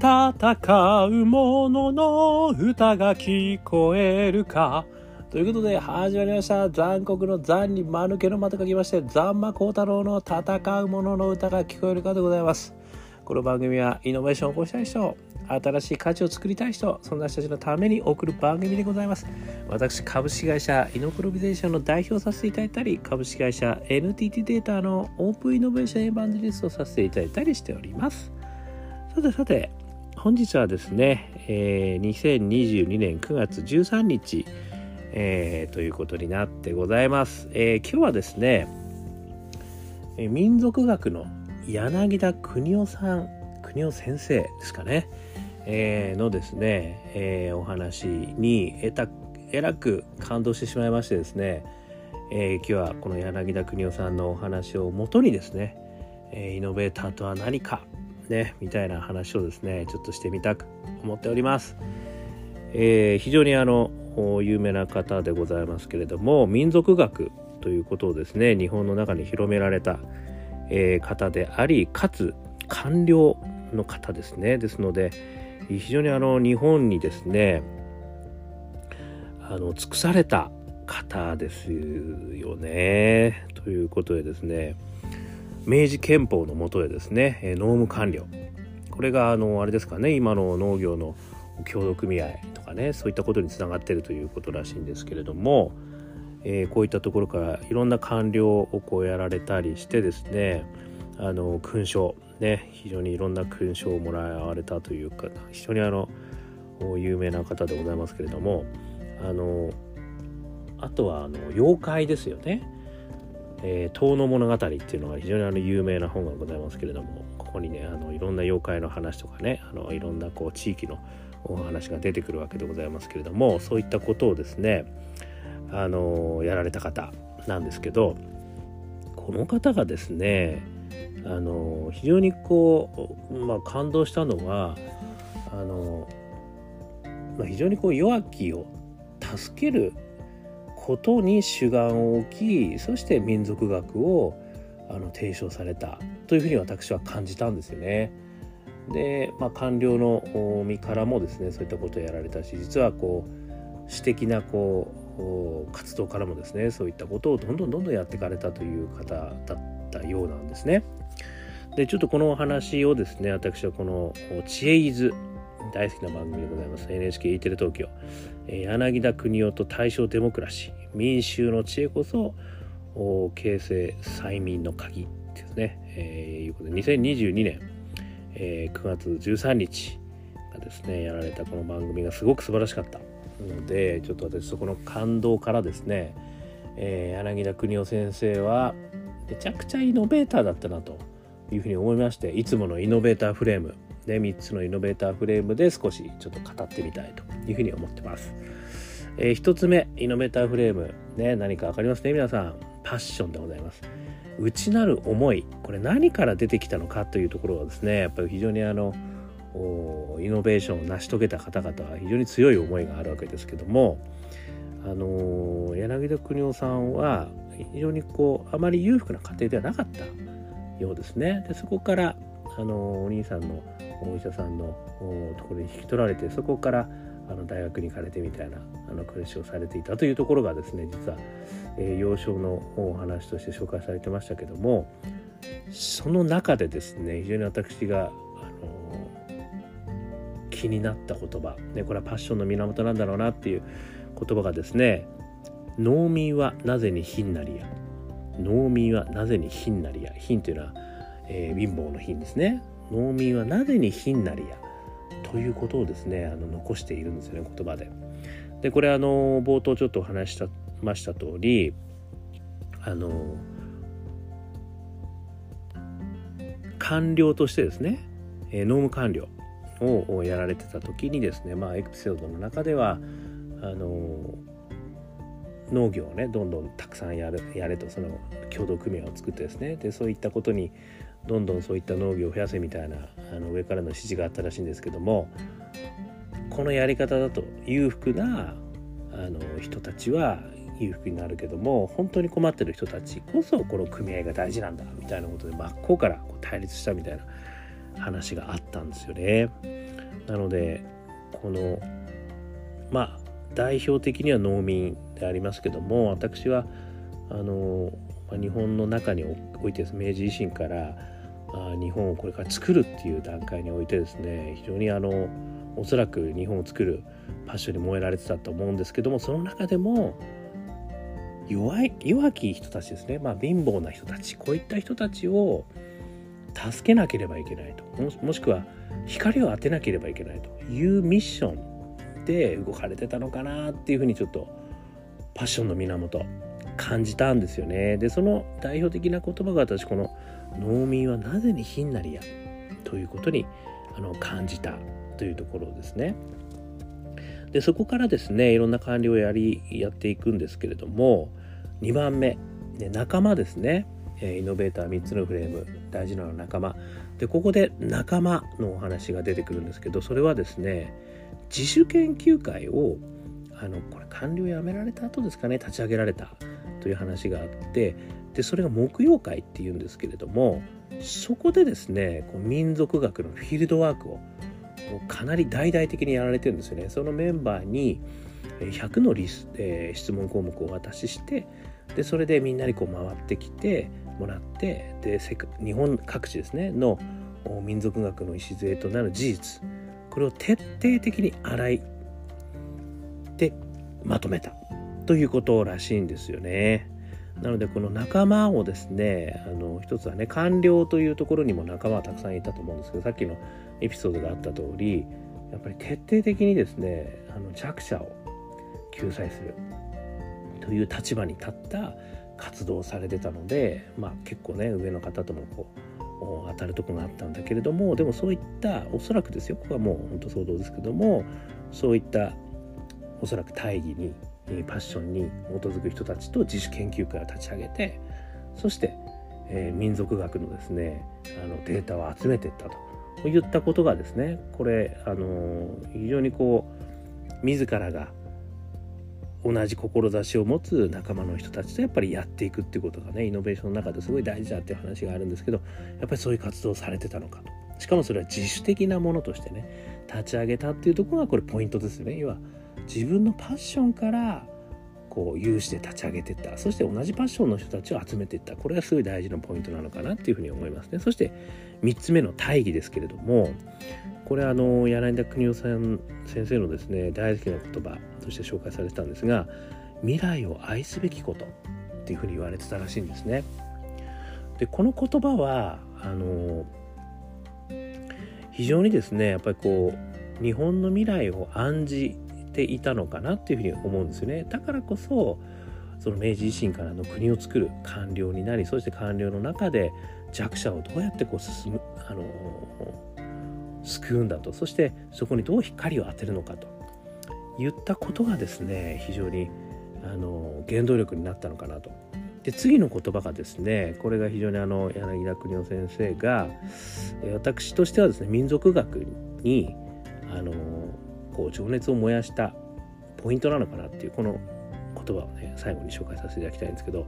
戦う者のの歌が聞こえるか。ということで始まりました。残酷の残に間抜けの間と書きまして残魔高太郎の戦う者のの歌が聞こえるかでございます。この番組はイノベーションを起こしたい人新しい価値を作りたい人そんな人たちのために送る番組でございます。私株式会社イノプロビゼーションの代表させていただいたり株式会社 NTT データのオープンイノベーションエヴァンジリストをさせていただいたりしております。さてさて本日はですね、えー、2022年9月13日、えー、ということになってございます、えー、今日はですね、え、民族学の柳田邦夫さん邦夫先生ですかね、えー、のですね、えー、お話にえたえらく感動してしまいましてですね、えー、今日はこの柳田邦夫さんのお話をもとにですね、えイノベーターとは何かねみたいな話をですねちょっとしてみたく思っております。え非常にあの有名な方でございますけれども民族学ということをですね日本の中に広められた、え方でありかつ官僚の方ですねですので非常にあの日本にですねあの尽くされた方ですよねということでですね明治憲法の下でですね農務官僚これがあのあれですかね今の農業の協同組合とかねそういったことにつながってるということらしいんですけれども、えー、こういったところからいろんな官僚をこうやられたりしてですねあの勲章ね非常にいろんな勲章をもらわれたというか非常にあの有名な方でございますけれどもあのあとはあの妖怪ですよね。えー、遠野物語っていうのが非常にあの有名な本がございますけれどもここにねあのいろんな妖怪の話とかねあのいろんなこう地域のお話が出てくるわけでございますけれどもそういったことをですねあのやられた方なんですけどこの方がですねあの非常にこう、まあ、感動したのはあの、まあ、非常にこう弱きを助けることに主眼を置きそして民族学をあの提唱されたというふうに私は感じたんですよね。で、まあ、官僚の身からもですねそういったことをやられたし実はこう私的なこう活動からもですねそういったことをどんどんどんどんやっていかれたという方だったようなんですね。でちょっとこのお話をですね私はこの「知恵伊豆」大好きな番組でございます NHKE テレ東京、え柳田邦夫と大正デモクラシー民衆の知恵こそ形成催眠の鍵ですね、えー、いうことで2022年、えー、9月13日がですねやられたこの番組がすごく素晴らしかったのでちょっと私そこの感動からですね、えー、柳田邦夫先生はめちゃくちゃイノベーターだったなというふうに思いましていつものイノベーターフレームで3つのイノベーターフレームで少しちょっと語ってみたいというふうに思ってます。えー、1つ目イノベーターフレーム、ね、何か分かりますね皆さん。パッションでございます。内なる思いこれ何から出てきたのかというところはですねやっぱり非常にあのイノベーションを成し遂げた方々は非常に強い思いがあるわけですけどもあの柳田邦夫さんは非常にこうあまり裕福な家庭ではなかったようですね。でそこからあのお兄さんのお医者さんのところに引き取られてそこからあの大学に行かれてみたいなあの暮らしをされていたというところがですね実は、えー、幼少のお話として紹介されてましたけどもその中でですね非常に私が、あのー、気になった言葉、ね、これはパッションの源なんだろうなっていう言葉がですね「農民はなぜに貧なりや」「農民はなぜに貧なりや」貧というのは、えー、貧乏の貧ですね。農民はなぜに貧なりやということをですねあの残しているんですよね言葉で。でこれあの冒頭ちょっとお話したました通りあの官僚としてですね、え農務官僚をやられてた時にですねまあエピソードの中ではあの農業をねどんどんたくさんやるやれとその共同組合を作ってですねでそういったことにどんどんそういった農業を増やせみたいなあの上からの指示があったらしいんですけどもこのやり方だと裕福なあの人たちは裕福になるけども本当に困ってる人たちこそこの組合が大事なんだみたいなことで真っ向から対立したみたいな話があったんですよね。なのでこのまあ代表的には農民でありますけども私はあの日本の中においてです明治維新から日本をこれから作るっていう段階においてですね非常にあのおそらく日本を作るパッションに燃えられてたと思うんですけどもその中でも弱い弱き人たちですね、まあ、貧乏な人たちこういった人たちを助けなければいけないと。もしくは光を当てなければいけないと。いうミッションで動かれてたのかなっていうふうにちょっとパッションの源感じたんですよね。でその代表的な言葉が私この「農民はなぜにひんなりや」ということにあの感じたというところですね。でそこからですねいろんな管理をやりやっていくんですけれども2番目、ね、仲間ですねイノベーター3つのフレーム大事なのは仲間でここで仲間のお話が出てくるんですけどそれはですね自主研究会をあのこれ官僚辞められた後ですかね立ち上げられたという話があってでそれが木曜会っていうんですけれどもそこでですねこう民族学のフィールドワークをかなり大々的にやられてるんですよね。そのメンバーに100のリス、えー、質問項目をお渡ししてでそれでみんなにこう回ってきてもらってで日本各地ですねの民族学の礎となる事実これを徹底的に洗いでまとめたということらしいんですよね。なのでこの仲間をですねあの一つはね官僚というところにも仲間はたくさんいたと思うんですけどさっきのエピソードがあった通りやっぱり徹底的にですねあの弱者を救済するという立場に立った活動をされてたので、まあ、結構ね上の方ともこう当たるとこがあったんだけれどもでもそういったおそらくですよここはもう本当想像ですけどもそういったおそらく大義にえパッションに基づく人たちと自主研究会を立ち上げてそして、えー、民族学のですねあのデータを集めていったと。いったことがですねこれあの非常にこう自らが同じ志を持つ仲間の人たちとやっぱりやっていくっていうことがねイノベーションの中ですごい大事だっていう話があるんですけどやっぱりそういう活動をされてたのかと。しかもそれは自主的なものとしてね立ち上げたっていうところがこれポイントですよね。要は自分のパッションからこう有志で立ち上げてった。そして同じパッションの人たちを集めていった。これがすごい大事なポイントなのかなっていうふうに思いますね。そして3つ目の大義ですけれどもこれあの柳田邦夫さん先生のですね大好きな言葉として紹介されてたんですが未来を愛すべきことっていうふうに言われてたらしいんですね。でこの言葉はあの非常にですねやっぱりこう日本の未来を案じていたのかなっていうふうに思うんですよね。だからこそその明治維新からの国を作る官僚になりそして官僚の中で弱者をどうやってこう進むあの救うんだとそしてそこにどう光を当てるのかと言ったことがですね非常にあの原動力になったのかなと。で次の言葉がですねこれが非常にあの柳田邦夫先生が私としてはですね民族学にあのこう情熱を燃やしたポイントなのかなっていうこの言葉をね最後に紹介させていただきたいんですけど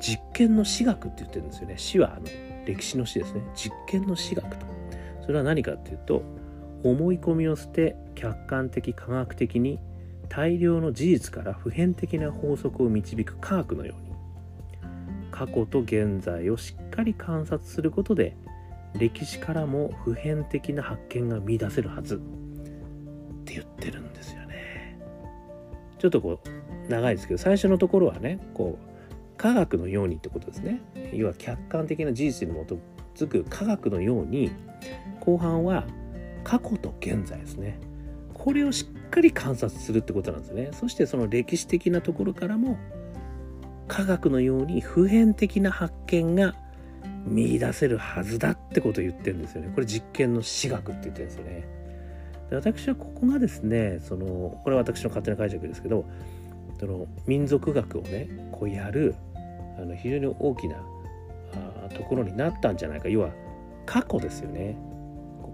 実験の史学って言ってるんですよね。史はあの歴史の史ですね。実験の史学と。それは何かっていうと思い込みを捨て客観的科学的に大量の事実から普遍的な法則を導く科学のように過去と現在をしっかり観察することで歴史からも普遍的な発見が見出せるはずって言ってるんですよね。ちょっとこう長いですけど最初のところはねこう科学のようにってことですね。要は客観的な事実に基づく科学のように後半は過去と現在ですね。これをしっかり観察するってことなんですね。そしてその歴史的なところからも科学のように普遍的な発見が見出せるはずだってことを言ってるんですよね。これ実験の私学って言ってるんですよね。で私はここがですねそのこれは私の勝手な解釈ですけどその民族学をねこうやるあの非常に大きなあところになったんじゃないか要は過去ですよね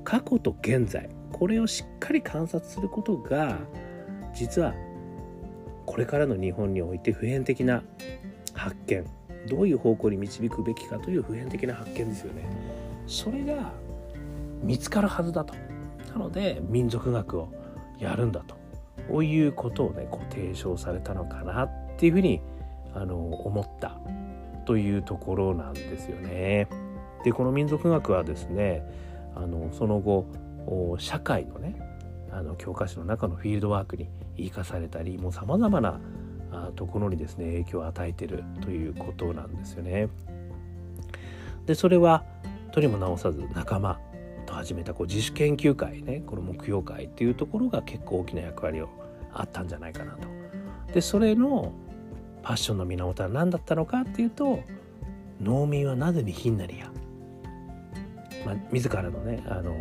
過去と現在これをしっかり観察することが実はこれからの日本において普遍的な発見。どういう方向に導くべきかという普遍的な発見ですよね。それが見つかるはずだと。なので民族学をやるんだと。こういうことをねこう提唱されたのかなっていうふうにあの思った。というところなんですよね。でこの民族学はですねあのその後社会のねあの教科書の中のフィールドワークに生かされたりもうさまざまなところにですね影響を与えてるということなんですよね。でそれはとにも直さず仲間と始めたこう自主研究会ねこの目標会っていうところが結構大きな役割をあったんじゃないかなと。でそれのファッションの源は何だったのかっていうと農民はなぜにひんなりや、まあ、自らのねあの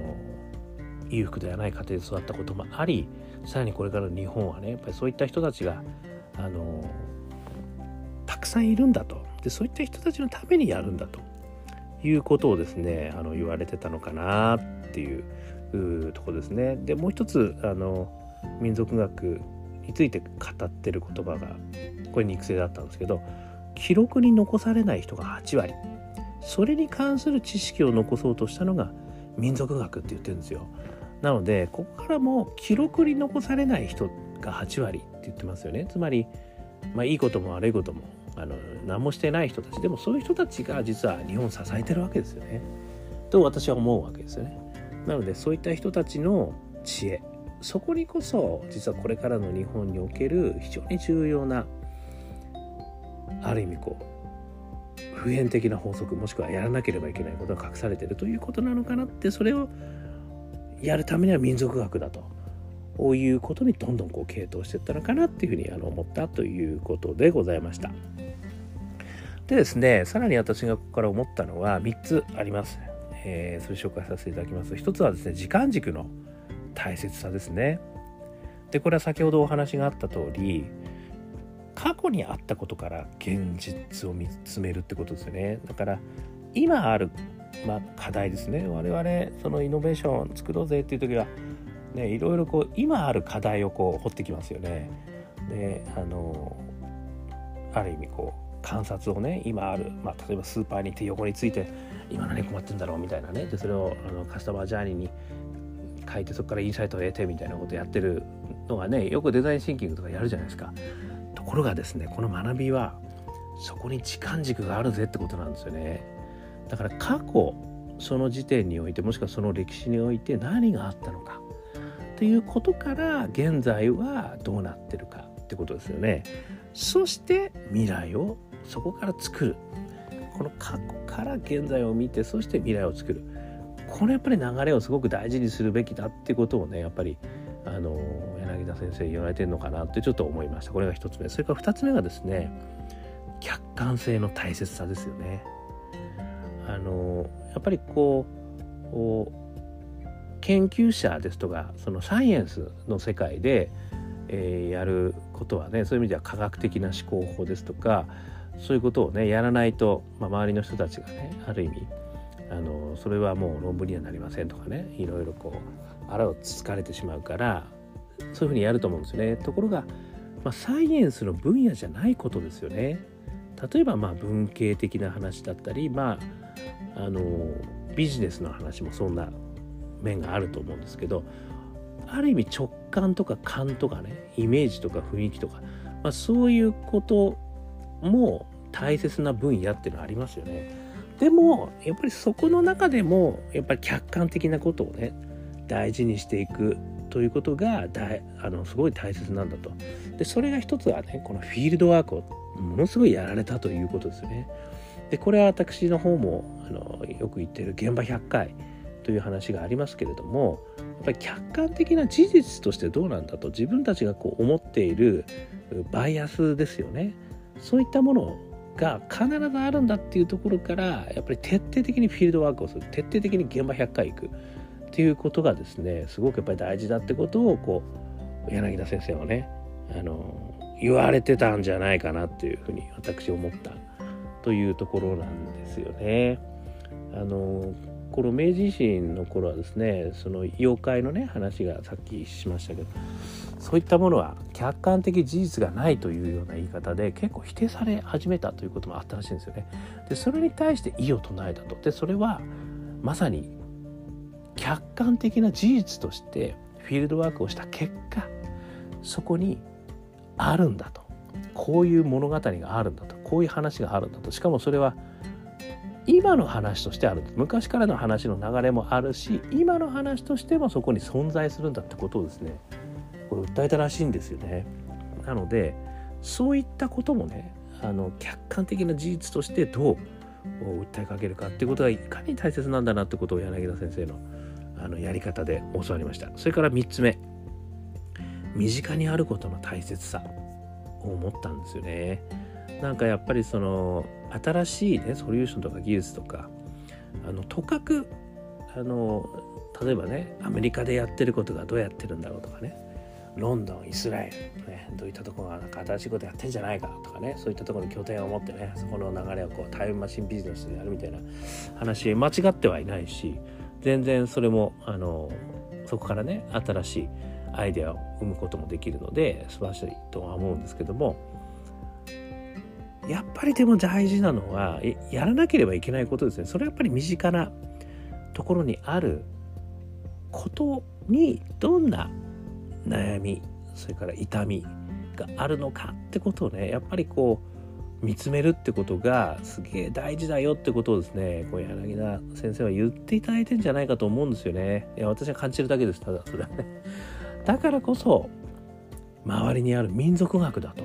裕福ではない家庭で育ったこともありさらにこれからの日本はねやっぱりそういった人たちがあのたくさんいるんだとでそういった人たちのためにやるんだということをですねあの言われてたのかなっていうとこですね。でもう一つあの民族学について語ってる言葉がこれ肉声だったんですけど記録に残されない人が8割それに関する知識を残そうとしたのが民族学って言ってるんですよ。なのでここからも記録に残されない人が8割って言ってますよね。つまり、まあ、いいことも悪いこともあの何もしてない人たちでもそういう人たちが実は日本を支えてるわけですよね。と私は思うわけですよね。なのでそういった人たちの知恵そこにこそ実はこれからの日本における非常に重要なある意味こう普遍的な法則もしくはやらなければいけないことが隠されてるということなのかなってそれをやるためには民族学だとこういうことにどんどんこう傾倒していったのかなっていうふうにあの思ったということでございました。でですねさらに私がここから思ったのは3つあります。えー、それ紹介させていただきます。1つはですね時間軸の大切さですね。でこれは先ほどお話があった通り過去にあったことから現実を見つめるってことですよね。だから今ある、まあ、課題ですね我々そのイノベーション作ろうぜっていう時はねいろいろこう今ある課題をこう掘ってきますよね。であのある意味こう観察をね今ある、まあ、例えばスーパーに行って横について今何困ってんだろうみたいなねでそれをあのカスタマージャーニーに書いてそこからインサイトを得てみたいなことやってるのがねよくデザインシンキングとかやるじゃないですか。ところがですねこの学びはそこに時間軸があるぜってことなんですよね。だから過去その時点においてもしくはその歴史において何があったのかということから現在はどうなってるかってことですよね。そして未来をそこから作る。この過去から現在を見てそして未来を作る。このやっぱり流れをすごく大事にするべきだってことをねやっぱりあの柳田先生言われてるのかなってちょっと思いました。これが一つ目。それから二つ目がですね客観性の大切さですよね。あのやっぱりこう研究者ですとかそのサイエンスの世界で、えー、やることはねそういう意味では科学的な思考法ですとかそういうことをねやらないと、まあ、周りの人たちがねある意味あのそれはもう論文にはなりませんとかねいろいろこうあらをつつかれてしまうからそういうふうにやると思うんですよね。ところが、まあ、サイエンスの分野じゃないことですよね。例えばまあ文系的な話だったり、まあ、あのビジネスの話もそんな面があると思うんですけどある意味直感とか勘とかねイメージとか雰囲気とか、まあ、そういうことも大切な分野っていうのはありますよね。でもやっぱりそこの中でもやっぱり客観的なことをね大事にしていくということが大あのすごい大切なんだと。でそれが一つはねこのフィールドワークをものすごいやられたということですよね。でこれは私の方もあのよく言ってる現場100回という話がありますけれどもやっぱり客観的な事実としてどうなんだと自分たちがこう思っているバイアスですよね。そういったものが必ずあるんだっていうところからやっぱり徹底的にフィールドワークをする。徹底的に現場100回行く。っていうことがですねすごくやっぱり大事だってことをこう柳田先生はねあの言われてたんじゃないかなっていうふうに私思ったというところなんですよね。あのこの明治維新の頃はですねその妖怪のね話がさっきしましたけどそういったものは客観的事実がないというような言い方で結構否定され始めたということもあったらしいんですよね。でそれに対して異を唱えたと。でそれはまさに客観的な事実としてフィールドワークをした結果そこにあるんだとこういう物語があるんだとこういう話があるんだとしかもそれは今の話としてある。昔からの話の流れもあるし今の話としてもそこに存在するんだってことをですねこれ訴えたらしいんですよね。なのでそういったこともねあの客観的な事実としてどう訴えかけるかっていうことがいかに大切なんだなってことを柳田先生のあのやり方で教わりました。それから3つ目。身近にあることの大切さを思ったんですよね。なんかやっぱりその新しいねソリューションとか技術とかあのとかくあの例えばねアメリカでやってることがどうやってるんだろうとかねロンドンイスラエル、ね、どういったところがなんか新しいことやってんじゃないかとかねそういったところに拠点を持ってねそこの流れをこうタイムマシンビジネスでやるみたいな話間違ってはいないし全然それもあのそこからね新しいアイデアを生むこともできるので素晴らしいとは思うんですけどもやっぱりでも大事なのはやらなければいけないことですね。それはやっぱり身近なところにあることにどんな悩みそれから痛みがあるのかってことをねやっぱりこう見つめるってことがすげえ大事だよってことをですねこう柳田先生は言っていただいてんじゃないかと思うんですよね。いや私は感じるだけですただそれはね。だからこそ周りにある民族学だと。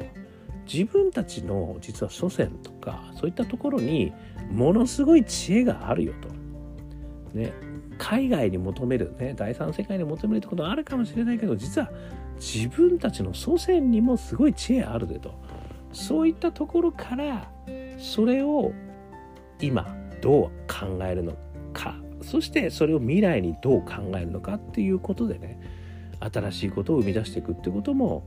自分たちの実は祖先とかそういったところにものすごい知恵があるよと。ね、海外に求める、ね、第三世界に求めるってことはあるかもしれないけど実は自分たちの祖先にもすごい知恵あるでとそういったところからそれを今どう考えるのかそしてそれを未来にどう考えるのかっていうことでね新しいことを生み出していくってことも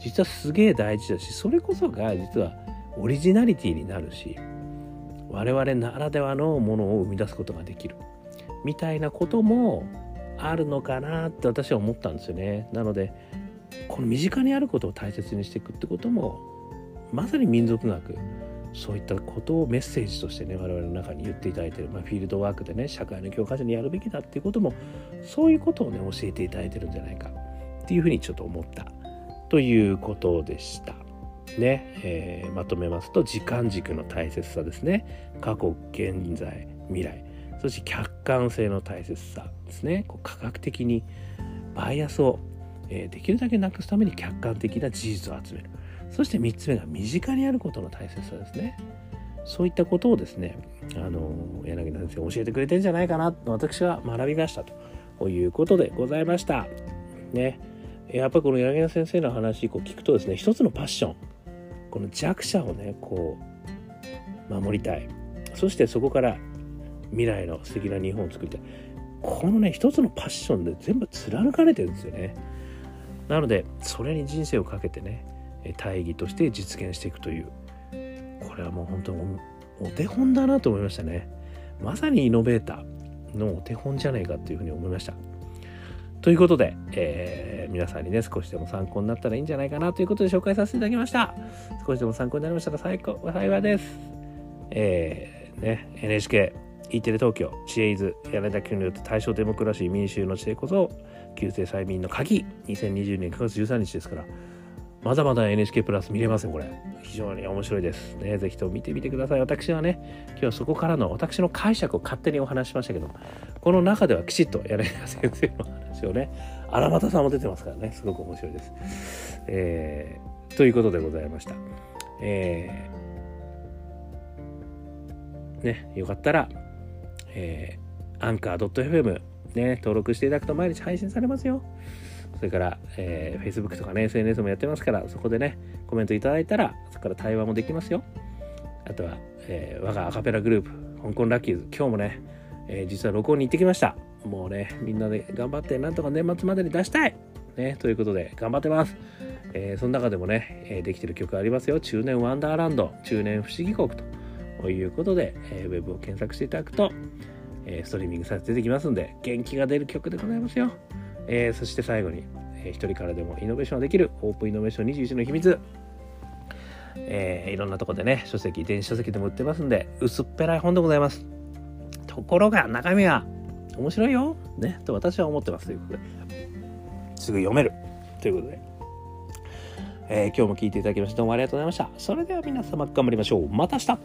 実はすげえ大事だしそれこそが実はオリジナリティになるし我々ならではのものを生み出すことができる。みたいなこともあるのかなって私は思ったんですよね。なのでこの身近にあることを大切にしていくってこともまさに民族学そういったことをメッセージとしてね我々の中に言っていただいてる、まあ、フィールドワークでね社会の教科書にやるべきだっていうこともそういうことをね教えていただいてるんじゃないかっていうふうにちょっと思った。ということでした。ねえー、まとめますと時間軸の大切さですね。過去現在未来。そして客観性の大切さですね。こう科学的にバイアスを、えー、できるだけなくすために客観的な事実を集める。そして3つ目が身近にあることの大切さですね。そういったことをですねあの柳田先生教えてくれてんじゃないかなと私は学びましたと。いうことでございました。ね。やっぱりこの柳田先生の話こう聞くとですね一つのパッションこの弱者をねこう守りたい。そしてそこから未来の素敵な日本を作りたい。このね一つのパッションで全部貫かれてるんですよね。なのでそれに人生をかけてね大義として実現していくという。これはもう本当にお手本だなと思いましたね。まさにイノベーターのお手本じゃないかっていうふうに思いました。ということで、えー、皆さんにね少しでも参考になったらいいんじゃないかなということで紹介させていただきました。少しでも参考になりましたら最高幸いです。えー、ね NHK E テレ東京知恵図柳田君によって大正デモクラシー民衆の知恵こそ旧制催眠の鍵。2020年9月13日ですからまだまだ NHK プラス見れますよこれ。非常に面白いです。ねぜひとも見てみてください。私はね今日はそこからの私の解釈を勝手にお話しましたけどこの中ではきちっと柳田先生の話をね荒俣さんも出てますからね。すごく面白いです。えー、ということでございました。えー、ねよかったらえー、アンカー .fm ね、登録していただくと毎日配信されますよ。それから、えー、Facebook とかね、SNS もやってますから、そこでね、コメントいただいたら、そこから対話もできますよ。あとは、えー、我がアカペラグループ、香港ラッキーズ、今日もね、えー、実は録音に行ってきました。もうね、みんなで頑張って、なんとか年末までに出したいね、ということで、頑張ってます。えー、その中でもね、え、できてる曲ありますよ。中年ワンダーランド、中年不思議国と。いうことで、えー、ウェブを検索していただくと、え、ストリーミングされて出てきますんで、元気が出る曲でございますよ。えー、そして最後に、えー、一人からでもイノベーションができるオープンイノベーション21の秘密。えー、いろんなとこでね、書籍、電子書籍でも売ってますんで、薄っぺらい本でございます。ところが中身は面白いよ。ね。と私は思ってますということで。すぐ読める。ということで。えー今日も聞いていただきましてどうもありがとうございました。それでは皆様頑張りましょう。また明日